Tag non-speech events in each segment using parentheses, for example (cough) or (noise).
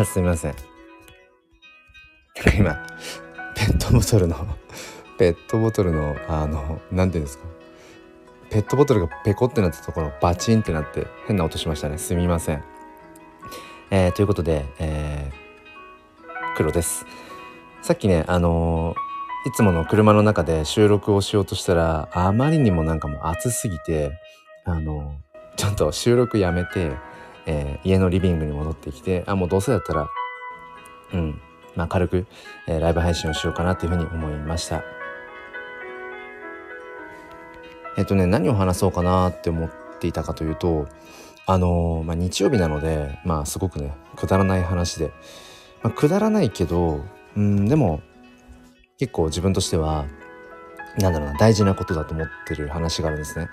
あすみません。今ペットボトルのペットボトルのあの何て言うんですか？ペットボトルがペコってなったところバチンってなって変な音しましたね。すみません。えー、ということで、えー、黒です。さっきねあのー、いつもの車の中で収録をしようとしたらあまりにもなんかもう暑すぎてあのちょっと収録やめて、えー、家のリビングに戻ってきてあもうどうせだったらうんまあ軽く、えー、ライブ配信をしようかなというふうに思いましたえっ、とね何を話そうかなって思っていたかというとあのまあ、日曜日なのでまあすごくねくだらない話で、まあ、くだらないけどうんでも結構自分としてはなんだろうな大事なことだと思ってる話があるんですね。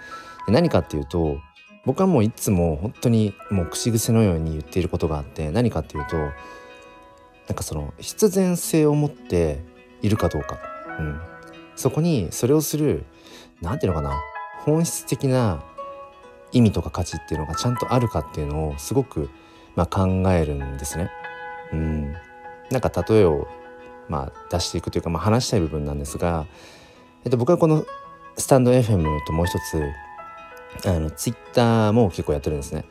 何かっていうと僕はもういつも本当にもう口癖のように言っていることがあって何かっていうとなんかその必然性を持っているかどうか、うん、そこにそれをする何て言うのかな本質的な意味とか価値っていうのがちゃんとあるかっていうのをすごく、まあ、考えるんですね。うん、なんか例えを、まあ、出していくというか、まあ、話したい部分なんですが、えっと、僕はこのスタンド FM ともう一つあのツイッターも結構やってるんですね。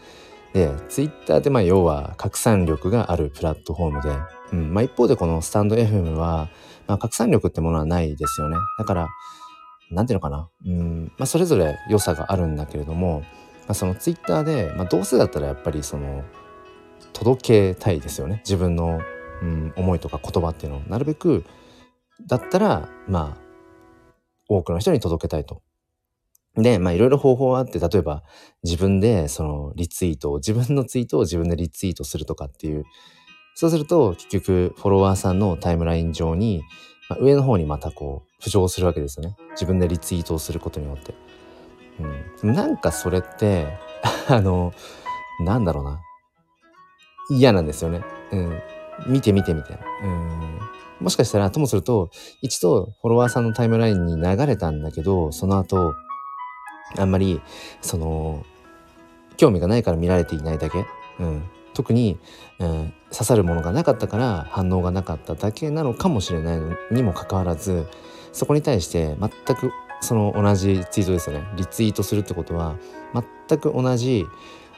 でツイッターってまあ要は拡散力があるプラットフォームで、うんまあ、一方でこのスタンド FM は、まあ、拡散力ってものはないですよね。だからなんていうのかな、うんまあ、それぞれ良さがあるんだけれども、まあ、そのツイッターで、まあ、どうせだったらやっぱりその届けたいですよね自分の、うん、思いとか言葉っていうのをなるべくだったらまあ多くの人に届けたいと。で、まあいろいろ方法はあって、例えば自分でそのリツイートを、自分のツイートを自分でリツイートするとかっていう、そうすると結局フォロワーさんのタイムライン上に、まあ、上の方にまたこう浮上するわけですよね。自分でリツイートをすることによって。うん、なんかそれって (laughs) あのなんだろうな嫌なんですよね。うん、見て見てみたいな。うんもしかしたらともすると一度フォロワーさんのタイムラインに流れたんだけどその後あんまりその興味がないから見られていないだけ、うん、特に、うん、刺さるものがなかったから反応がなかっただけなのかもしれないのにもかかわらずそこに対して全くその同じツイートですよね。リツイートするってことは全く同じ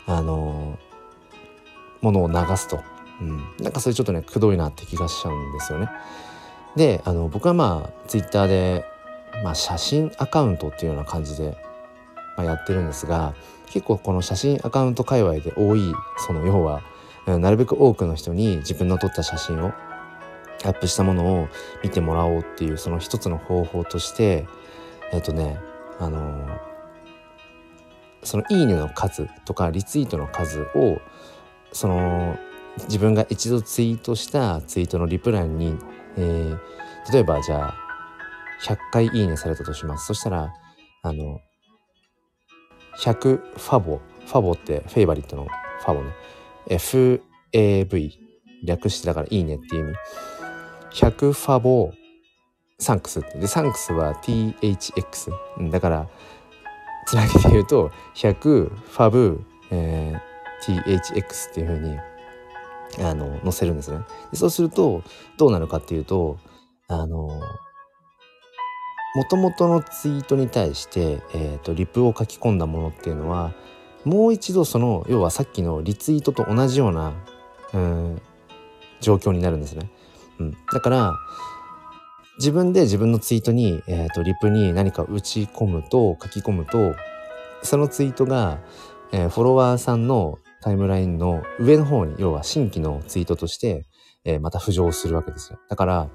あのものを流すと、うん、なんかそれちょっとねくどいなって気がしちゃうんですよね。であの僕はまあツイッターで、まあ、写真アカウントっていうような感じで、まあ、やってるんですが結構この写真アカウント界隈で多いその要はなるべく多くの人に自分の撮った写真をアップしたものを見てもらおうっていうその一つの方法としてえっ、とねあの、その「いいね」の数とかリツイートの数をその自分が一度ツイートしたツイートのリプランに、えー、例えばじゃあ100回いいねされたとします。そしたらあの100ファボファボってフェイバリットのファボね FAV 略してだからいいねっていう意味100ファボサンクスって。で、サンクスは THX。だから、つなげて言うと、100ファブ、えー、THX っていうふうに、あの、載せるんですね。でそうすると、どうなるかっていうと、あの、もともとのツイートに対して、え、ー、と、リプを書き込んだものっていうのは、もう一度その、要はさっきのリツイートと同じような、うん、状況になるんですね。うん。だから、自分で自分のツイートに、えーと、リプに何か打ち込むと書き込むとそのツイートが、えー、フォロワーさんのタイムラインの上の方に要は新規のツイートとして、えー、また浮上するわけですよだから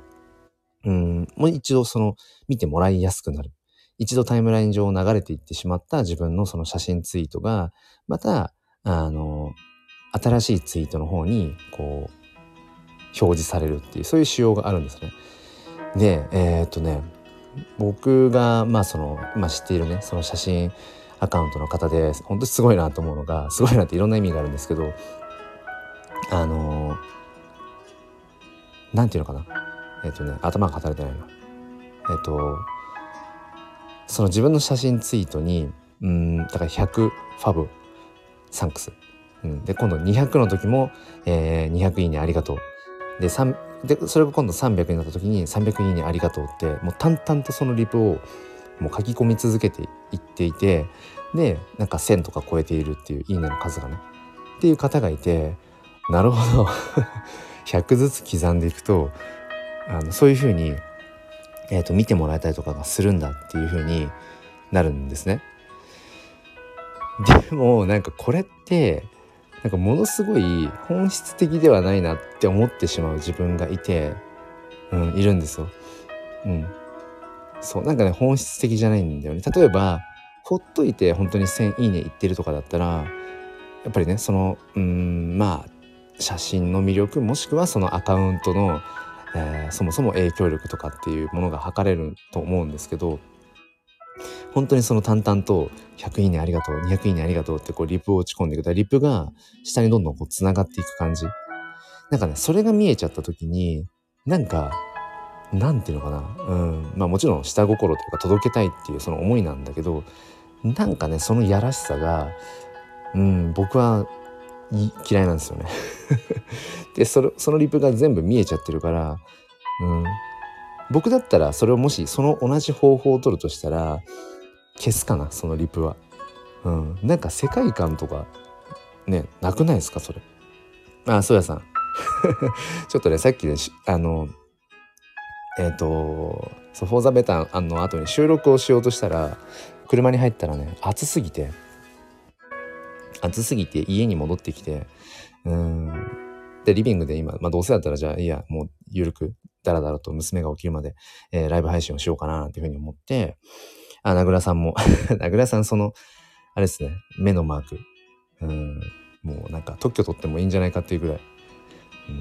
うん。もう一度その見てもらいやすくなる。一度タイムライン上流れていってしまった自分のその写真ツイートがまたあの新しいツイートの方にこう表示されるっていうそういう仕様があるんですね。でえー、っとね僕がまあその今知っているねその写真アカウントの方で本当にすごいなと思うのがすごいなっていろんな意味があるんですけどあのなんていうのかな。えっ、とね頭が働いてないなえっ、とその自分の写真ツイートにうんだから100ファブサンクス。うん、で今度200の時も、えー、200いいねありがとう。ででそれが今度300になった時に300いいねありがとうってもう淡々とそのリプをもう書き込み続けていっていてでなんか1,000とか超えているっていういいねの数がね。っていう方がいてなるほど。(laughs) 100ずつ刻んでいくとあのそういうふうに、えーと、見てもらえたりとかがするんだっていうふうになるんですね。でもなんかこれってなんかものすごい本質的ではないなって思ってしまう自分がいて、うん、いるんですよ。うん。そうなんかね本質的じゃないんだよね。例えばほっといて本当に1,000いいねいってるとかだったらやっぱりねそのうんまあ写真の魅力もしくはそのアカウントの、えー、そもそも影響力とかっていうものが測れると思うんですけど本当にその淡々と100いいねありがとう200いいねありがとうってこうリプを打ち込んでいく。とリプが下にどんどんこう繋がっていく感じ。なんかねそれが見えちゃった時になんかなんていうのかな。うん。まあもちろん下心というか届けたいっていうその思いなんだけどなんかねそのやらしさがうん僕は嫌いなんですよね (laughs) でそそのリプが全部見えちゃってるから、うん、僕だったらそれをもしその同じ方法を取るとしたら消すかなそのリプは。うん、なんか世界観とかねなくないですかそれ。あそうやさん (laughs) ちょっとねさっきねあのえっ、ー、と「フォーザベター」の後に収録をしようとしたら車に入ったらね暑すぎて暑すぎて家に戻ってきて、うん。で、リビングで今、まあどうせだったらじゃあいや、もうゆるく、だらだらと娘が起きるまで、えー、ライブ配信をしようかな、なんていうふうに思って、あ、名倉さんも (laughs) 名倉さんその、あれですね、目のマーク。うん。もうなんか特許取ってもいいんじゃないかっていうぐらい。う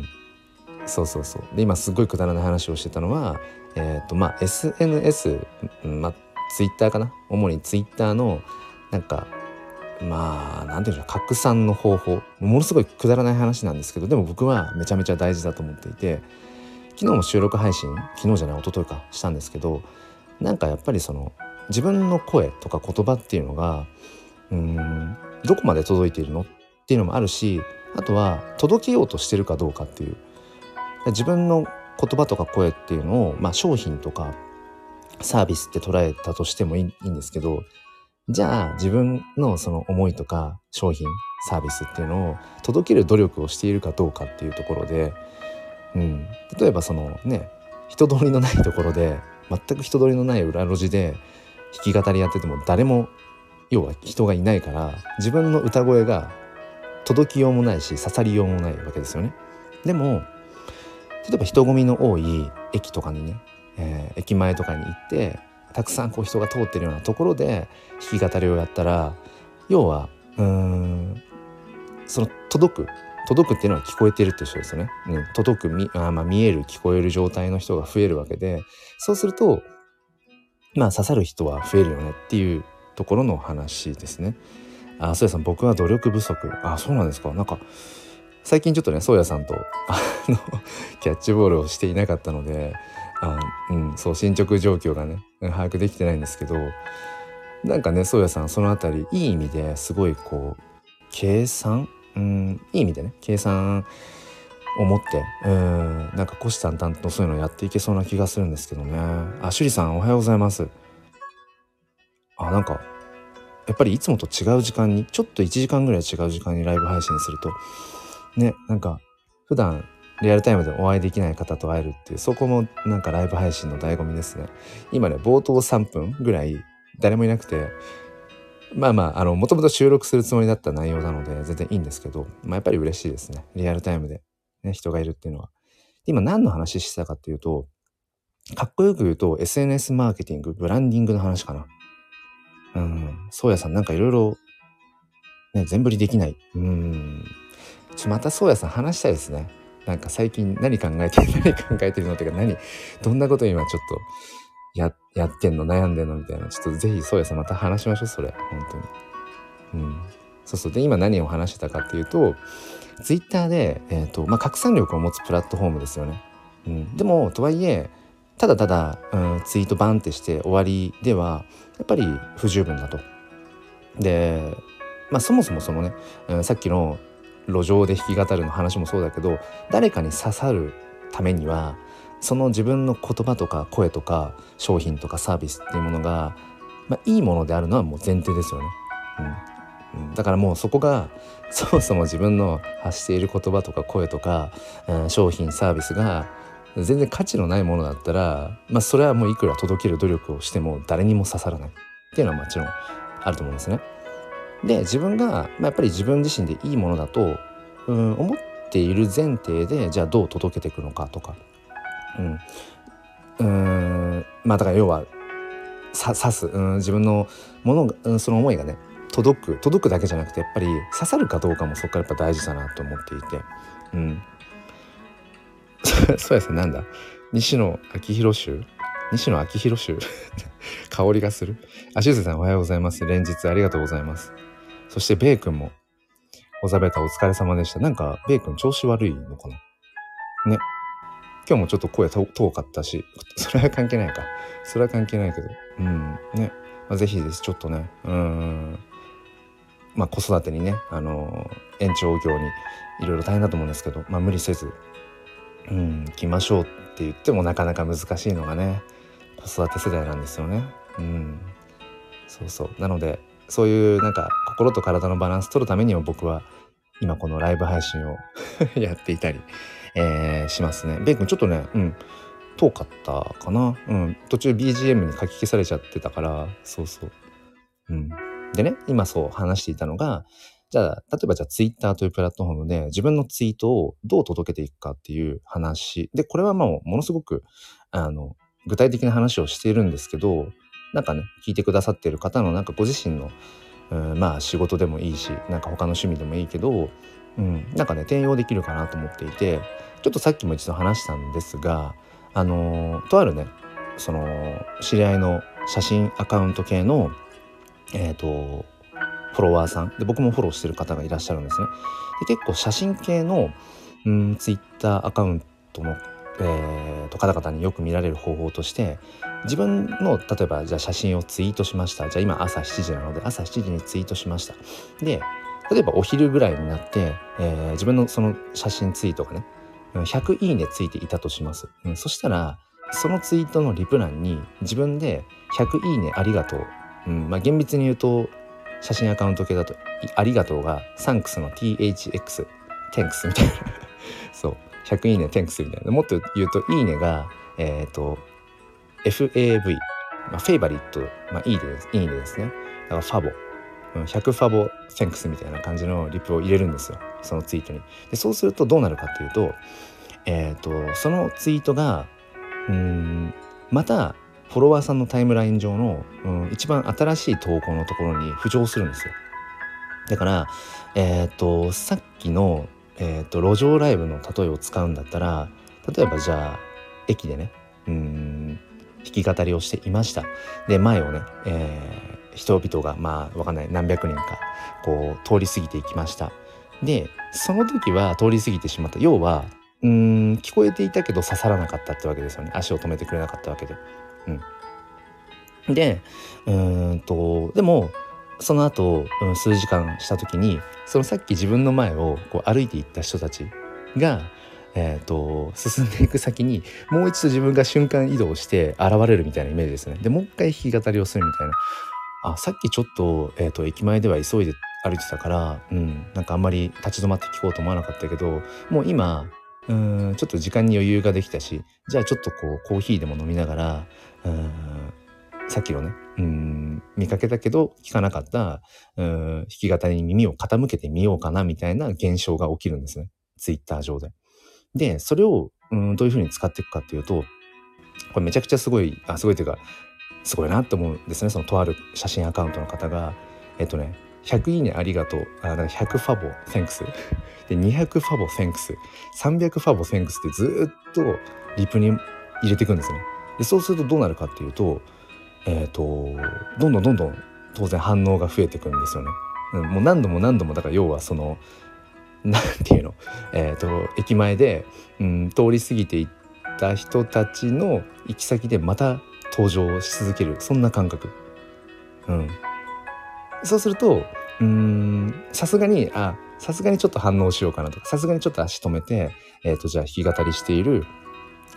ん。そうそうそう。で、今すっごいくだらない話をしてたのは、えっ、ー、と、まあ SNS、まあ Twitter かな？主に Twitter の、なんか、まあ何て言うんでしょう拡散の方法ものすごいくだらない話なんですけどでも僕はめちゃめちゃ大事だと思っていて昨日も収録配信昨日じゃない一昨日かしたんですけどなんかやっぱりその自分の声とか言葉っていうのがうんどこまで届いているのっていうのもあるしあとは届けようとしてるかどうかっていう自分の言葉とか声っていうのを、まあ、商品とかサービスって捉えたとしてもいいんですけどじゃあ自分のその思いとか商品サービスっていうのを届ける努力をしているかどうかっていうところで、うん、例えばそのね人通りのないところで全く人通りのない裏路地で弾き語りやってても誰も要は人がいないから自分の歌声が届きようもないし刺さりようもないわけですよね。でも例えば人混みの多い駅とかにね、えー、駅前とかに行ってたくさんこう人が通ってるようなところで弾き語りをやったら要はうんその届く届くっていうのは聞こえてるって人ですよね。うん、届くみあ、まあ、見える聞こえる状態の人が増えるわけでそうするとまあ刺さる人は増えるよねっていうところの話ですね。あ、そうやさん僕は努力不足。あ、そうなんですか。なんか最近ちょっとね、そうやさんとあのキャッチボールをしていなかったのであうんそう進捗状況がね把握できてないんですけどなんかね宗谷さんその辺りいい意味ですごいこう計算？うんいい意味でね計算を持ってうんなんか虎視眈々とそういうのをやっていけそうな気がするんですけどね。あ趣里さんおはようございます。あなんかやっぱりいつもと違う時間にちょっと1時間ぐらい違う時間にライブ配信するとねなんか普段リアルタイムでお会いできない方と会えるっていうそこもなんかライブ配信の醍醐味ですね。今ね冒頭3分ぐらい誰もいなくてまあまああのもともと収録するつもりだった内容なので全然いいんですけど、まあ、やっぱり嬉しいですね。リアルタイムで、ね、人がいるっていうのは。今何の話してたかっていうとかっこよく言うと SNS マーケティングブランディングの話かな。うん。そうやさんなんかいろいろね全振りできない。うん。ちょまたそうやさん話したいですね。なんか最近何考えてる何考えてるのっていうか何どんなこと今ちょっとややってんの悩んでんのみたいな。ちょっとぜひそうやさまた話しましょうそれ。本当に。うん。そうそう。で今何を話してたかっていうとツイッターで、えーとまあ、拡散力を持つプラットフォームですよね、うん、でもとはいえただただ、うん、ツイートバンってして終わりではやっぱり不十分だと。でまあそもそもそのね、うん、さっきの路上で弾き語るの話もそうだけど誰かに刺さるためにはその自分の言葉とか声とか商品とかサービスっていうものが、まあ、いいものであるのはもう前提ですよね。うん、だからもうそこがそもそも自分の発している言葉とか声とか、うん、商品サービスが全然価値のないものだったら、まあ、それはもういくら届ける努力をしても誰にも刺さらないっていうのはもちろんあると思うんですね。で自分が、まあ、やっぱり自分自身でいいものだと、うん、思っている前提でじゃあどう届けていくのかとか、うん、うんまあだから要は刺す、うん、自分のもの、うん、その思いがね届く届くだけじゃなくてやっぱり刺さるかどうかもそこからやっぱ大事だなと思っていて、うん、(laughs) そうですね。なんだ。西野昭弘集西野昭弘集 (laughs) 香りがする。あしゅうせさんおはようございます。連日ありがとうございます。そしてベイ君もおざべたお疲れ様でした。なんかベイ君調子悪いのかな？ね。今日もちょっと声遠かったし (laughs) それは関係ないか。それは関係ないけど。うん。ね、まあ、ぜひです。ちょっとね。うん。まあ子育てにねあの延長業にいろいろ大変だと思うんですけどまあ無理せずうん来ましょうって言ってもなかなか難しいのがね子育て世代なんですよね。うん、そうそう。なのでそういうなんか心と体のバランス取るためにも僕は今このライブ配信を (laughs) やっていたり、えー、しますね。ベイ君ちょっとね、うん、遠かったかな？うん、途中 BGM に書き消されちゃってたからそうそう。うん、でね今そう話していたのがじゃあ例えばじゃあ Twitter というプラットフォームで自分のツイートをどう届けていくかっていう話でこれはもうものすごくあの具体的な話をしているんですけどなんかね聞いてくださっている方のなんかご自身の、うん、まあ仕事でもいいしなんか他の趣味でもいいけど、うん、なんかね転用できるかなと思っていてちょっとさっきも一度話したんですがあのとあるねその知り合いの写真アカウント系のえっ、ー、とフォロワーさんで僕もフォローしてる方がいらっしゃるんですね。で結構写真系のうんツイッターアカウントのえー、と方々によく見られる方法として自分の例えばじゃあ写真をツイートしました。じゃあ今朝7時なので朝7時にツイートしました。で例えばお昼ぐらいになって、えー、自分のその写真ツイートがね100いいねついていたとします、うん、そしたらそのツイートのリプ欄に自分で100いいねありがとう、うんまあ、厳密に言うと写真アカウント系だとありがとうがサンクスの THX テンクスみたいな。(laughs) そう。100いいね、テンクスみたいな。もっと言うと、いいねが、えっ、ー、と、FAV、まあ、フェイバリット、まあ、いいねです。いいねですね。だからファボ。100ファボセンクスみたいな感じのリプを入れるんですよ。そのツイートに。で、そうするとどうなるかっていうと、えっ、ー、と、そのツイートが、うん、また、フォロワーさんのタイムライン上の、うん、一番新しい投稿のところに浮上するんですよ。だから、えっ、ー、と、さっきのえーと、路上ライブの例えを使うんだったら例えばじゃあ駅でねうん弾き語りをしていました。で前をね、えー、人々がまあわかんない何百人かこう通り過ぎていきました。でその時は通り過ぎてしまった。要はうん聞こえていたけど刺さらなかったってわけですよね。足を止めてくれなかったわけで。うん、でうんとでもその後、うん、数時間した時にそのさっき自分の前をこう歩いていった人たちが、えーと、進んでいく先にもう一度自分が瞬間移動して現れるみたいなイメージですね。でもう一回弾き語りをするみたいな。あさっきちょっと,、えーと、駅前では急いで歩いてたから、うん、なんかあんまり立ち止まって聞こうと思わなかったけどもう今うんちょっと時間に余裕ができたしじゃあちょっとこうコーヒーでも飲みながらうんさっきのね、うん、見かけたけど聞かなかった、うん、弾き語りに耳を傾けてみようかなみたいな現象が起きるんですね。ツイッター上で。で、それを、うん、どういうふうに使っていくかっていうと、これめちゃくちゃすごい、あ、すごいというか、すごいなって思うんですね。そのとある写真アカウントの方が、えっとね、100いいねありがとう。あ、100ファボ、Thanks。で、200ファボ、Thanks。300ファボ、Thanks ってずっとリプに入れていくんですね。で、そうするとどうなるかっていうと、え、ー、とどんどんどんどん当然反応が増えてくるんですよね。もう何度も何度もだから要はその (laughs) 何て言うの、えーと、駅前で、うん、通り過ぎていった人たちの行き先でまた登場し続けるそんな感覚。うん、そうするとさすがにあさすがにちょっと反応しようかなとかさすがにちょっと足止めて、えー、とじゃあ弾き語りしている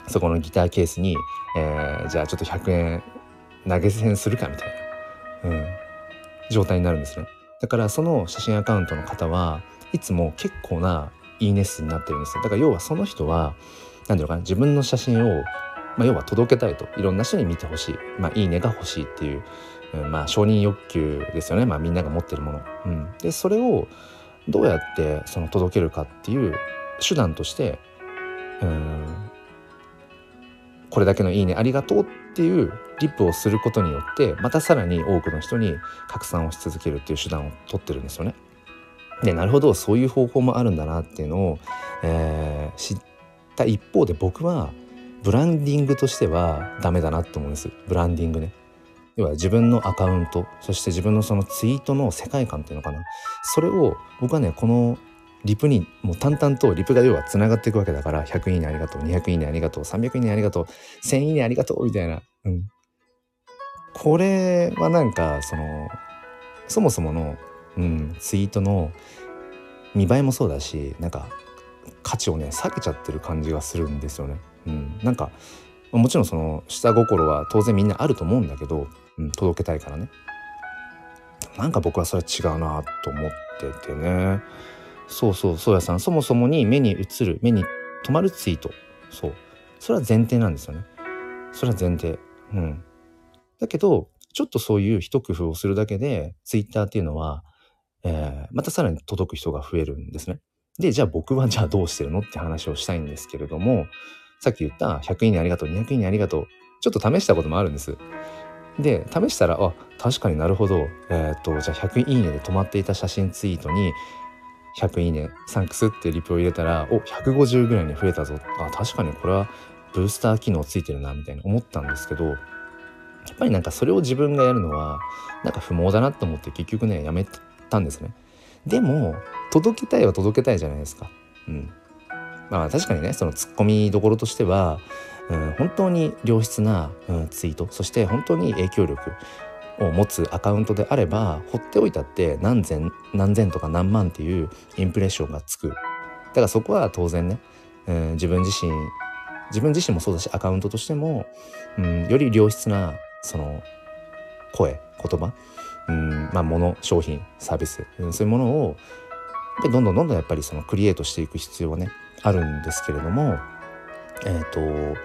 そこのギターケースに、えー、じゃあちょっと100円投げ銭するかみたいな、うん、状態になるんですね。だからその写真アカウントの方はいつも結構ないいね数になってるんですよ。だから要はその人は何ていうのかな自分の写真を、まあ、要は届けたいといろんな人に見てほしい、まあ、いいねが欲しいっていう、うん、まあ承認欲求ですよね、まあ、みんなが持ってるもの。うん、でそれをどうやってその届けるかっていう手段としてうんこれだけのいいねありがとうっていうリップをすることによってまたさらに多くの人に拡散をし続けるっていう手段を取ってるんですよね。でなるほどそういう方法もあるんだなっていうのを、えー、知った一方で僕はブランディングとしてはダメだなって思うんですブランディングね。要は自分のアカウントそして自分のそのツイートの世界観っていうのかなそれを僕はねこのリプにもう淡々とリプが要はつながっていくわけだから100いいねありがとう200いいねありがとう300いいねありがとう1000いいねありがとうみたいな、うん、これはなんかそのそもそもの、うん、ツイートの見栄えもそうだしなんか価値をね下げちゃってる感じがするんですよね。うん、なんかもちろんその下心は当然みんなあると思うんだけど、うん、届けたいからね。なんか僕はそれは違うなと思っててね。そうそうそうやさん。そもそもに目に映る目に留まるツイート。そう。それは前提なんですよね。それは前提。うん。だけどちょっとそういう一工夫をするだけでツイッターっていうのは、えー、またさらに届く人が増えるんですね。でじゃあ僕は (laughs) じゃあどうしてるの？って話をしたいんですけれどもさっき言った100いいねありがとう200いいねありがとうちょっと試したこともあるんです。で試したらあ確かになるほどえっ、とじゃあ100いいねで止まっていた写真ツイートに100いいねサンクスってリプを入れたらお150ぐらいに増えたぞ。あ確かにこれはブースター機能ついてるなみたいな思ったんですけどやっぱりなんかそれを自分がやるのはなんか不毛だなと思って結局ねやめたんですね。でも届けたいは届けたいじゃないですか。うん。まあ確かにねそのツッコミどころとしては、うん、本当に良質な、うん、ツイートそして本当に影響力を持つアカウントであれば放っておいたって何千何千とか何万っていうインプレッションがつく。だからそこは当然ね、うん、自分自身自分自身もそうだしアカウントとしても、うん、より良質なその声言葉、うんまあ、物商品サービス、うん、そういうものをどんどんどんどんやっぱりそのクリエイトしていく必要はねあるんですけれどもえっ、ー、と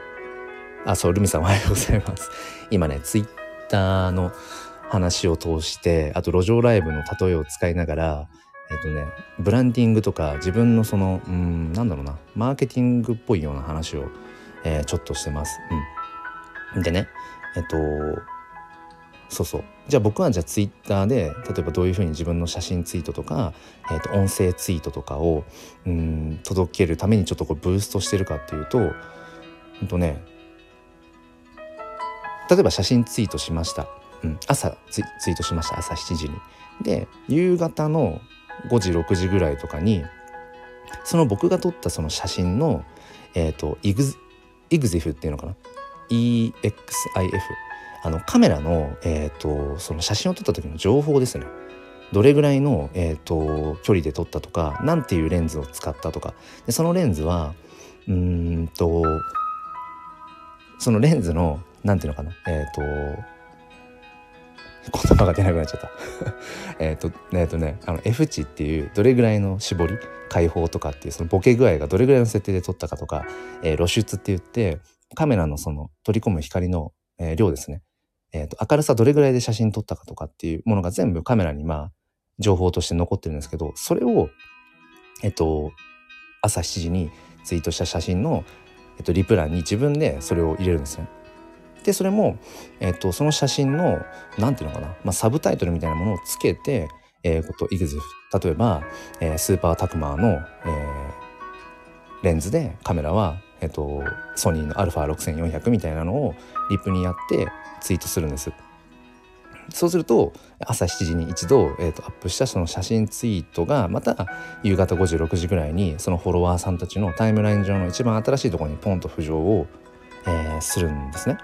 あそうルミさんおはようございます。今ねツイッターの話を通してあと路上ライブの例えを使いながらえっ、ー、とねブランディングとか自分のそのうんなんだろうなマーケティングっぽいような話を、えー、ちょっとしてます。うん、でねえっ、とそうそう。じゃあ僕はじゃあツイッターで例えばどういうふうに自分の写真ツイートとか、えー、と音声ツイートとかをうん届けるためにちょっとこうブーストしてるかっていうと,、うんとね、例えば写真ツイートしました、うん、朝ツイートしました。朝7時に。で夕方の5時6時ぐらいとかにその僕が撮ったその写真の、えーと、イグイグゼフっていうのかな？EXIF あのカメラの,、えーと、その写真を撮った時の情報ですね。どれぐらいの、えーと、距離で撮ったとか何ていうレンズを使ったとか。でそのレンズはうんとそのレンズの何ていうのかなえっ、ー、と言葉が出なくなっちゃった。(laughs) えっとえっとねあの F 値っていうどれぐらいの絞り開放とかっていうそのボケ具合がどれぐらいの設定で撮ったかとか、えー、露出って言ってカメラのその取り込む光の、えー、量ですねえーと、明るさどれぐらいで写真撮ったかとかっていうものが全部カメラにまあ情報として残ってるんですけどそれをえっ、ー、と朝7時にツイートした写真の、えっ、ー、と、リプランに自分でそれを入れるんですね。でそれも、えっ、と、その写真の何ていうのかな、まあ、サブタイトルみたいなものをつけてえー、ことイグズ例えば、えー、スーパータクマーの、えー、レンズでカメラは、えーと、ソニーの α6400 みたいなのをリップにやってツイートするんですそうすると朝7時に一度、えーと、アップしたその写真ツイートがまた夕方5時6時ぐらいにそのフォロワーさんたちのタイムライン上の一番新しいところにポンと浮上を、えー、するんですね。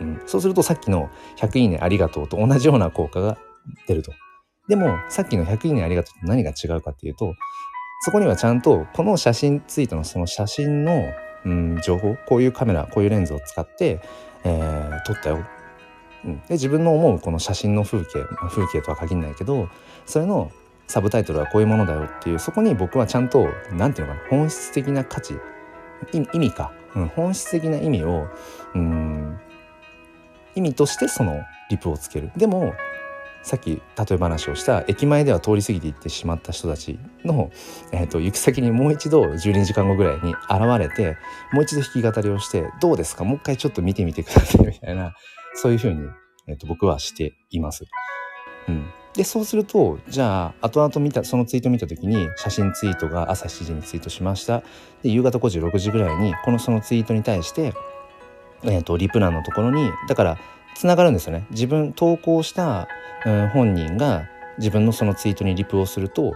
うん、そうするとさっきの「100いいねありがとう」と同じような効果が出ると。でもさっきの100いいねありがとうと何が違うかっていうとそこにはちゃんとこの写真ツイートのその写真の、うん、情報こういうカメラこういうレンズを使って、えー、撮ったよ、うん、で自分の思うこの写真の風景風景とは限らないけどそれのサブタイトルはこういうものだよっていうそこに僕はちゃんと何て言うのかな本質的な価値意味か、うん、本質的な意味をうん意味としてそのリプをつける。でもさっき例え話をした駅前では通り過ぎていってしまった人たちの、えーと、行く先にもう一度12時間後ぐらいに現れてもう一度弾き語りをして「どうですか？もう一回ちょっと見てみてください」みたいなそういうふうに、えーと、僕はしています。うん、でそうするとじゃあ後々見たそのツイート見た時に写真ツイートが朝7時にツイートしました。で夕方5時6時ぐらいにこのそのツイートに対して、えーとリプ欄のところにだからつながるんですよね。自分投稿した、うん、本人が自分のそのツイートにリプをすると、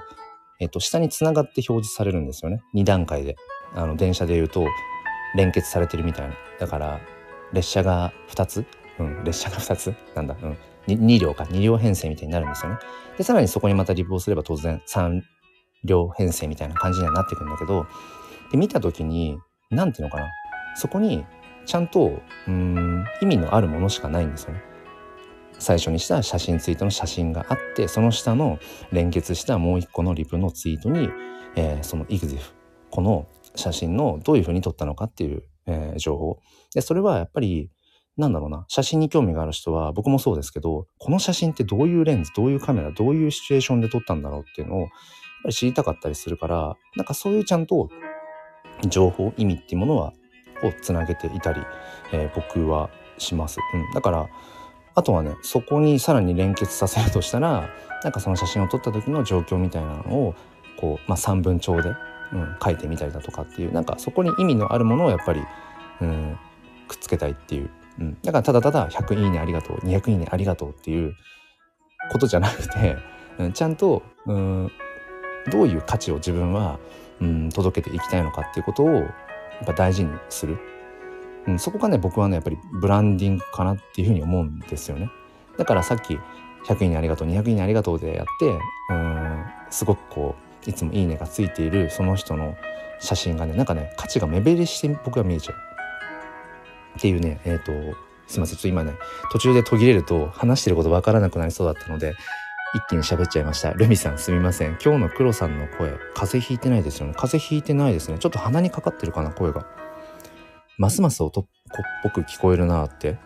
えっと、下につながって表示されるんですよね。2段階で。あの電車で言うと連結されてるみたいな。だから列車が2つ、うん、列車が2つ？なんだ、うん、2, 両か。2両編成みたいになるんですよね。でさらにそこにまたリプをすれば当然3両編成みたいな感じにはなってくるんだけどで見た時に何ていうのかな。そこにちゃんとうん意味のあるものしかないんですよね。最初にした写真ツイートの写真があってその下の連結したもう一個のリプのツイートに、えー、そのイグゼフこの写真のどういうふうに撮ったのかっていう、えー、情報でそれはやっぱりなんだろうな写真に興味がある人は僕もそうですけどこの写真ってどういうレンズどういうカメラどういうシチュエーションで撮ったんだろうっていうのをやっぱり知りたかったりするからなんかそういうちゃんと情報意味っていうものはをつなげていたり、えー、僕はします。うん、だからあとはねそこにさらに連結させるとしたらなんかその写真を撮った時の状況みたいなのをこう、まあ、3分帳で、うん、書いてみたりだとかっていうなんかそこに意味のあるものをやっぱり、うん、くっつけたいっていう、うん、だからただただ100いいねありがとう200いいねありがとうっていうことじゃなくて、うん、ちゃんと、うん、どういう価値を自分は、うん、届けていきたいのかっていうことをっぱ大事にする、うん、そこがね僕はねやっぱりブランディングかなっていうふうに思うんですよね。だからさっき100いいねありがとう200いいねありがとうでやってうんすごくこういつもいいねがついているその人の写真がねなんかね価値が目減りして僕は見えちゃう。っていうねえっ、ー、とすいませんちょっと今ね途中で途切れると話してることわからなくなりそうだったので一気に喋っちゃいました。ルミさんすみません。今日の黒さんの声、風邪ひいてないですよね。風邪ひいてないですね。ちょっと鼻にかかってるかな、声が。ますます男っぽく聞こえるなって。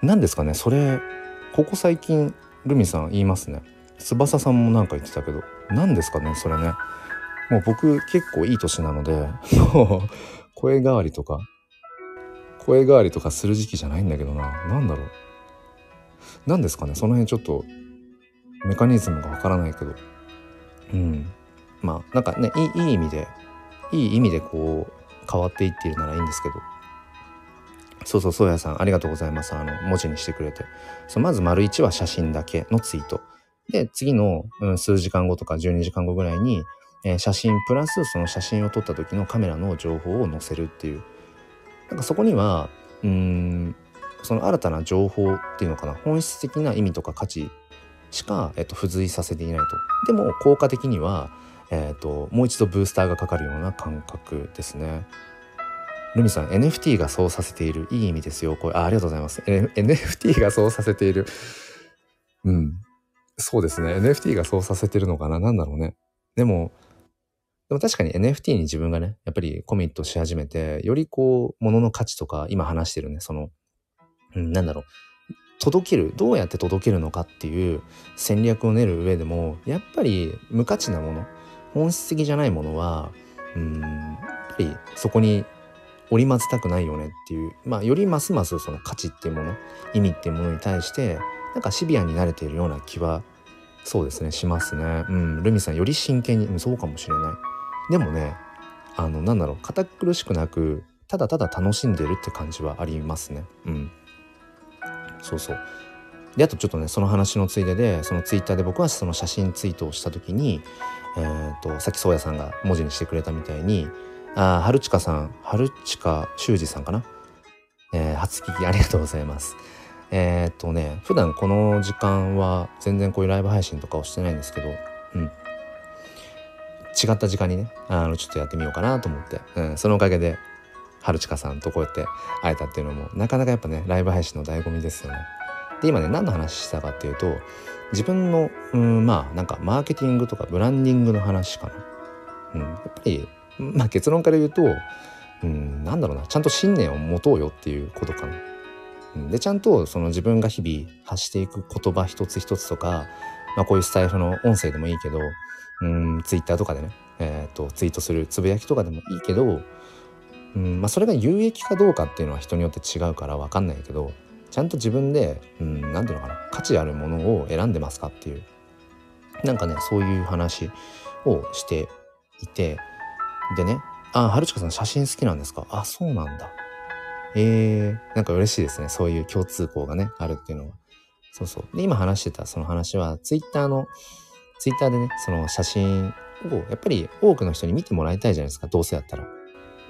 何ですかね、それ、ここ最近、ルミさん言いますね。翼さんもなんか言ってたけど、何ですかね、それね。もう僕結構いい年なので、もう声変わりとか、声変わりとかする時期じゃないんだけどな。何だろう。何ですかね、その辺ちょっとメカニズムがわからないけど。うん。まあなんかねいいいい意味でいい意味でこう変わっていっているならいいんですけど。そうそうそうやさんありがとうございます。あの文字にしてくれて。そうまず丸1は写真だけのツイート。で次の、うん、数時間後とか12時間後ぐらいに、えー、写真プラスその写真を撮った時のカメラの情報を載せるっていう。なんかそこにはうんその新たな情報っていうのかな。本質的な意味とか価値しか、えっと、付随させていないと。でも効果的には、えっと、もう一度ブースターがかかるような感覚ですね。ルミさん NFT がそうさせている。いい意味ですよ。これあありがとうございます、N、NFT がそうさせている。うん。そうですね。NFT がそうさせてるのかな？何だろうね。でもでも確かに NFT に自分がねやっぱりコミットし始めてよりこう物の価値とか今話してるね。その、うん、なんだろう。届けるどうやって届けるのかっていう戦略を練る上でもやっぱり無価値なもの本質的じゃないものはうんやっぱりそこに織り交ぜたくないよねっていうまあよりますますその価値っていうもの意味っていうものに対してなんかシビアに慣れているような気はそうですねしますね。うんルミさんより真剣に、うん、そうかもしれない。でもねあのなんだろう堅苦しくなくただただ楽しんでるって感じはありますね。うん。そうそう。であとちょっとねその話のついででそのツイッターで僕はその写真ツイートをした時に、えーと、さっき宗谷さんが文字にしてくれたみたいにあ春近さん春近修二さんかな、えー、初聞きありがとうございます。えー、っとね普段この時間は全然こういうライブ配信とかをしてないんですけど、うん、違った時間にねあのちょっとやってみようかなと思って、うん、そのおかげで春近さんとこうやって会えたっていうのもなかなかやっぱねライブ配信の醍醐味ですよね。で今ね何の話したかっていうと自分のうんまあなんかマーケティングとかブランディングの話かな。うん、やっぱりまあ結論から言うとうんなんだろうなちゃんと信念を持とうよっていうことかな。でちゃんとその自分が日々発していく言葉一つ一つとか、まあ、こういうスタイフの音声でもいいけどうんツイッターとかでね、えーと、ツイートするつぶやきとかでもいいけどうんまあ、それが有益かどうかっていうのは人によって違うから分かんないけどちゃんと自分で何、うん、ていうのかな価値あるものを選んでますかっていう。なんかねそういう話をしていてでね「あ春近さん写真好きなんですか？あそうなんだ」えー、なんか嬉しいですね。そういう共通項がねあるっていうのは。そうそう。で今話してたその話はツイッターのツイッターでねその写真をやっぱり多くの人に見てもらいたいじゃないですかどうせだったら。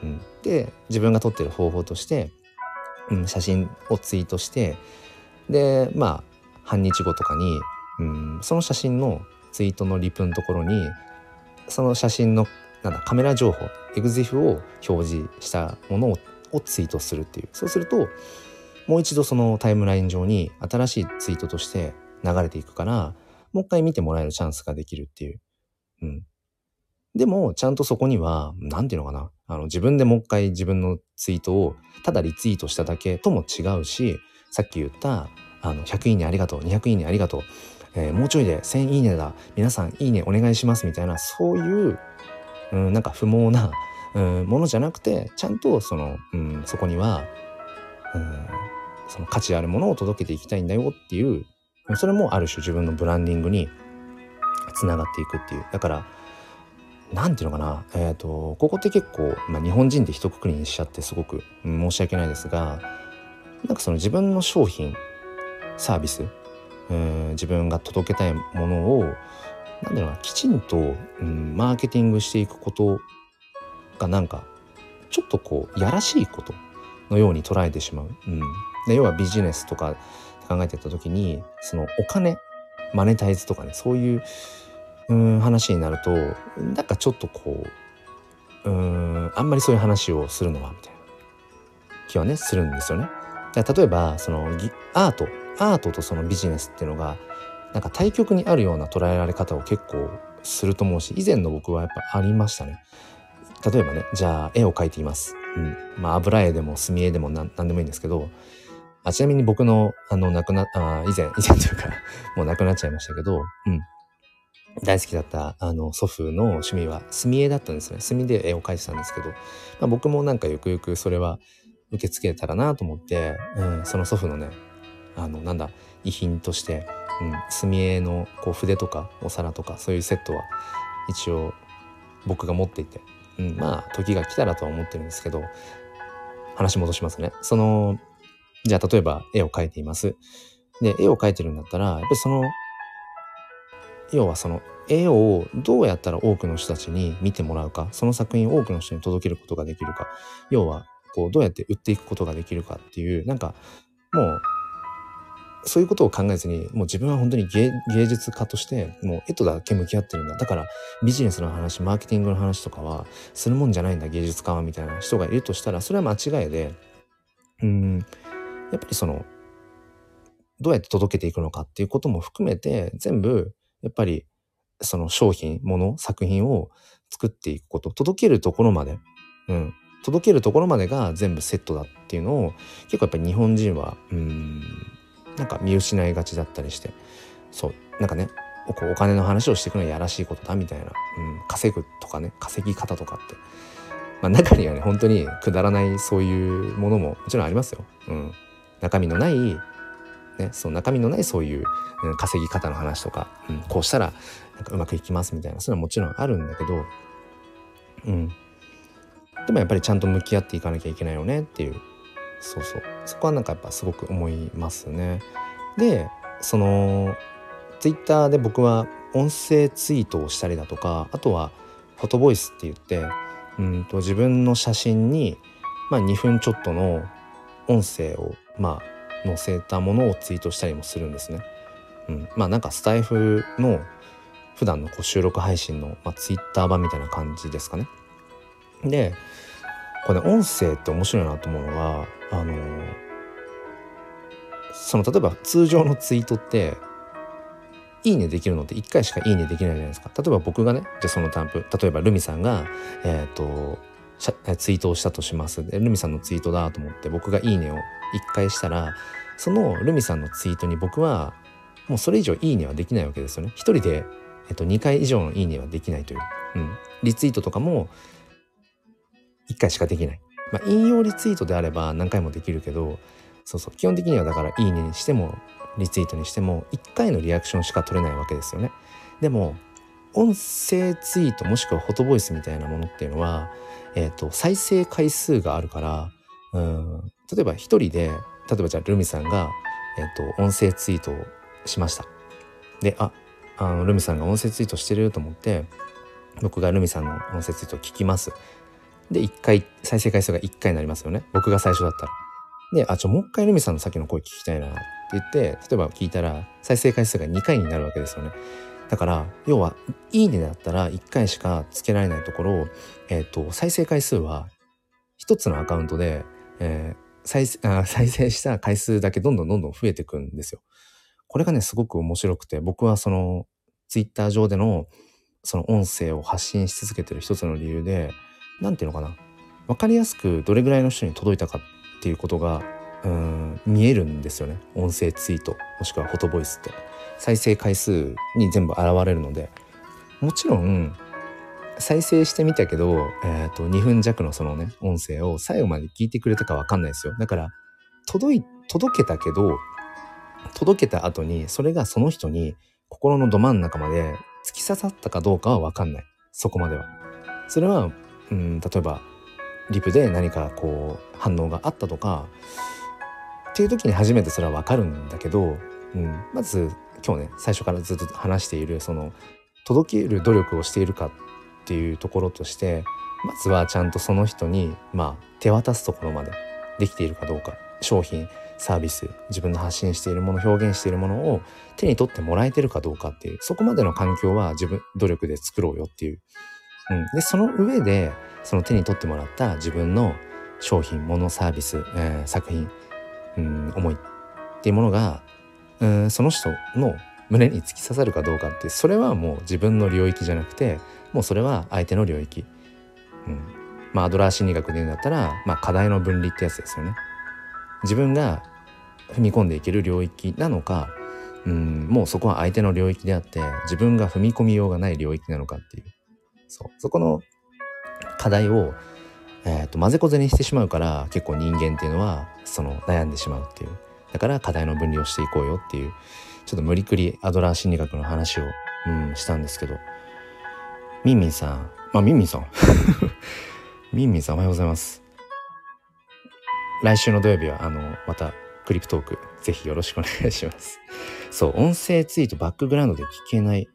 うん、で自分が撮ってる方法として、うん、写真をツイートしてでまあ半日後とかに、うん、その写真のツイートのリプのところにその写真のなんだカメラ情報エグゼフを表示したものををツイートするっていうそうするともう一度そのタイムライン上に新しいツイートとして流れていくからもう一回見てもらえるチャンスができるっていう。うん。でも、ちゃんとそこには、なんていうのかな。あの、自分でもう一回自分のツイートを、ただリツイートしただけとも違うし、さっき言った、あの、100いいねありがとう、200いいねありがとう、えー、もうちょいで1000いいねだ、皆さんいいねお願いしますみたいな、そういう、うん、なんか不毛な、うん、ものじゃなくて、ちゃんとその、うん、そこには、うん、その価値あるものを届けていきたいんだよっていう、それもある種自分のブランディングにつながっていくっていう。だから、何て言うのかな、えーと、ここって結構、まあ、日本人って一括りにしちゃってすごく、申し訳ないですがなんかその自分の商品サービス、えー、自分が届けたいものを何ていうなきちんと、うん、マーケティングしていくことがなんかちょっとこうやらしいことのように捉えてしまう。うん、で要はビジネスとか考えてた時にそのお金マネタイズとかねそういううん話になるとなんかちょっとこううんあんまりそういう話をするのはみたいな気はねするんですよね。例えばそのアートアートとそのビジネスっていうのがなんか対極にあるような捉えられ方を結構すると思うし以前の僕はやっぱありましたね。例えばねじゃあ絵を描いています。うん、まあ油絵でも墨絵でも何でもいいんですけどあちなみに僕のあの亡くなあ以前以前というかもう亡くなっちゃいましたけど、うん、大好きだったあの祖父の趣味は墨絵だったんですね。墨で絵を描いてたんですけど、まあ、僕もなんかゆくゆくそれは受け付けたらなと思って、うん、その祖父のね、あの、なんだ、遺品として、うん、墨絵のこう筆とかお皿とかそういうセットは一応僕が持っていて、うん、まあ時が来たらとは思ってるんですけど、話戻しますね。その、じゃあ例えば絵を描いています。で、絵を描いてるんだったら、やっぱりその要はその絵をどうやったら多くの人たちに見てもらうかその作品を多くの人に届けることができるか要はこうどうやって売っていくことができるかっていうなんかもうそういうことを考えずにもう自分は本当に芸術家としてもう絵とだけ向き合ってるんだ。だからビジネスの話マーケティングの話とかはするもんじゃないんだ芸術家はみたいな人がいるとしたらそれは間違いでうんやっぱりそのどうやって届けていくのかっていうことも含めて全部やっぱりその商品、もの、作品を作っていくこと、届けるところまで、うん、届けるところまでが全部セットだっていうのを結構やっぱり日本人は、うん、なんか見失いがちだったりして、そう、なんかね、お金の話をしていくのはやらしいことだみたいな、うん、稼ぐとかね、稼ぎ方とかって、まあ中にはね、本当にくだらないそういうものももちろんありますよ。うん。中身のないね、その中身のないそういう、稼ぎ方の話とか、うん、こうしたらなんかうまくいきますみたいなそういうのはもちろんあるんだけど、うん、でもやっぱりちゃんと向き合っていかなきゃいけないよねっていう。そうそう。そこはなんかやっぱすごく思いますね。でそのツイッターで僕は音声ツイートをしたりだとかあとはフォトボイスって言ってうんと自分の写真に、まあ、2分ちょっとの音声をまあ載せたものをツイートしたりもするんですね。うん、まあなんかスタイフの普段のこう収録配信の、まあ、ツイッター版みたいな感じですかね。でこれね音声って面白いなと思うのがあのその例えば通常のツイートっていいねできるのって1回しかいいねできないじゃないですか。例えば僕がね、じゃその担保、例えばルミさんが、えっ、ー、と、ツイートをしたとします。で、ルミさんのツイートだと思って僕がいいねを1回したら、そのルミさんのツイートに僕はもうそれ以上いいねはできないわけですよね。一人で、えっと、2回以上のいいねはできないという。うん。リツイートとかも1回しかできない。まあ、引用リツイートであれば何回もできるけど、そうそう、基本的にはだからいいねにしても、リツイートにしても、1回のリアクションしか取れないわけですよね。でも、音声ツイートもしくはフォトボイスみたいなものっていうのは、えっ、ー、と、再生回数があるから、うん、例えば一人で、例えばじゃあルミさんが、えっ、ー、と、音声ツイートをしました。で、あ、あのルミさんが音声ツイートしてると思って、僕がルミさんの音声ツイートを聞きます。で、1回、再生回数が1回になりますよね。僕が最初だったら。で、あ、ちょ、もう一回ルミさんのさっきの声聞きたいなって言って、例えば聞いたら、再生回数が2回になるわけですよね。だから、要は、いいねだったら1回しかつけられないところを、えっ、ー、と、再生回数は、1つのアカウントで、えー、再 (laughs) あ再生した回数だけどんどんどんどん増えていくんですよ。これがね、すごく面白くて、僕はその、ツイッター上での、その音声を発信し続けてる一つの理由で、何て言うのかな。分かりやすくどれぐらいの人に届いたかっていうことがうん見えるんですよね。音声ツイートもしくはフォトボイスって。再生回数に全部現れるので。もちろん再生してみたけど、えーと、2分弱のそのね音声を最後まで聞いてくれたか分かんないですよ。だから届い届けたけど届けた後にそれがその人に心のど真ん中まで突き刺さったかどうかは分かんない。そこまでは。それはうん例えばリプで何かこう反応があったとかっていう時に初めてそれは分かるんだけど、うん、まず今日ね最初からずっと話しているその届ける努力をしているかっていうところとしてまずはちゃんとその人にまあ手渡すところまでできているかどうか。商品サービス自分の発信しているもの表現しているものを手に取ってもらえてるかどうかっていうそこまでの環境は自分努力で作ろうよっていう。うん、でその上でその手に取ってもらった自分の商品物サービス、えー、作品、うん、思いっていうものが、うん、その人の胸に突き刺さるかどうかってそれはもう自分の領域じゃなくてもうそれは相手の領域、うん、まあアドラー心理学で言うんだったら、まあ、課題の分離ってやつですよね。自分が踏み込んでいける領域なのか、うん、もうそこは相手の領域であって自分が踏み込みようがない領域なのかっていう。そう。そこの課題を、えっ、ー、と、混ぜこぜにしてしまうから、結構人間っていうのは、その、悩んでしまうっていう。だから課題の分離をしていこうよっていう、ちょっと無理くりアドラー心理学の話を、うん、したんですけど、ミンミンさん、まあ、ミンミンさん。(laughs) ミンミンさんおはようございます。来週の土曜日は、あの、また、クリプトーク、ぜひよろしくお願いします。そう、音声ツイートバックグラウンドで聞けない。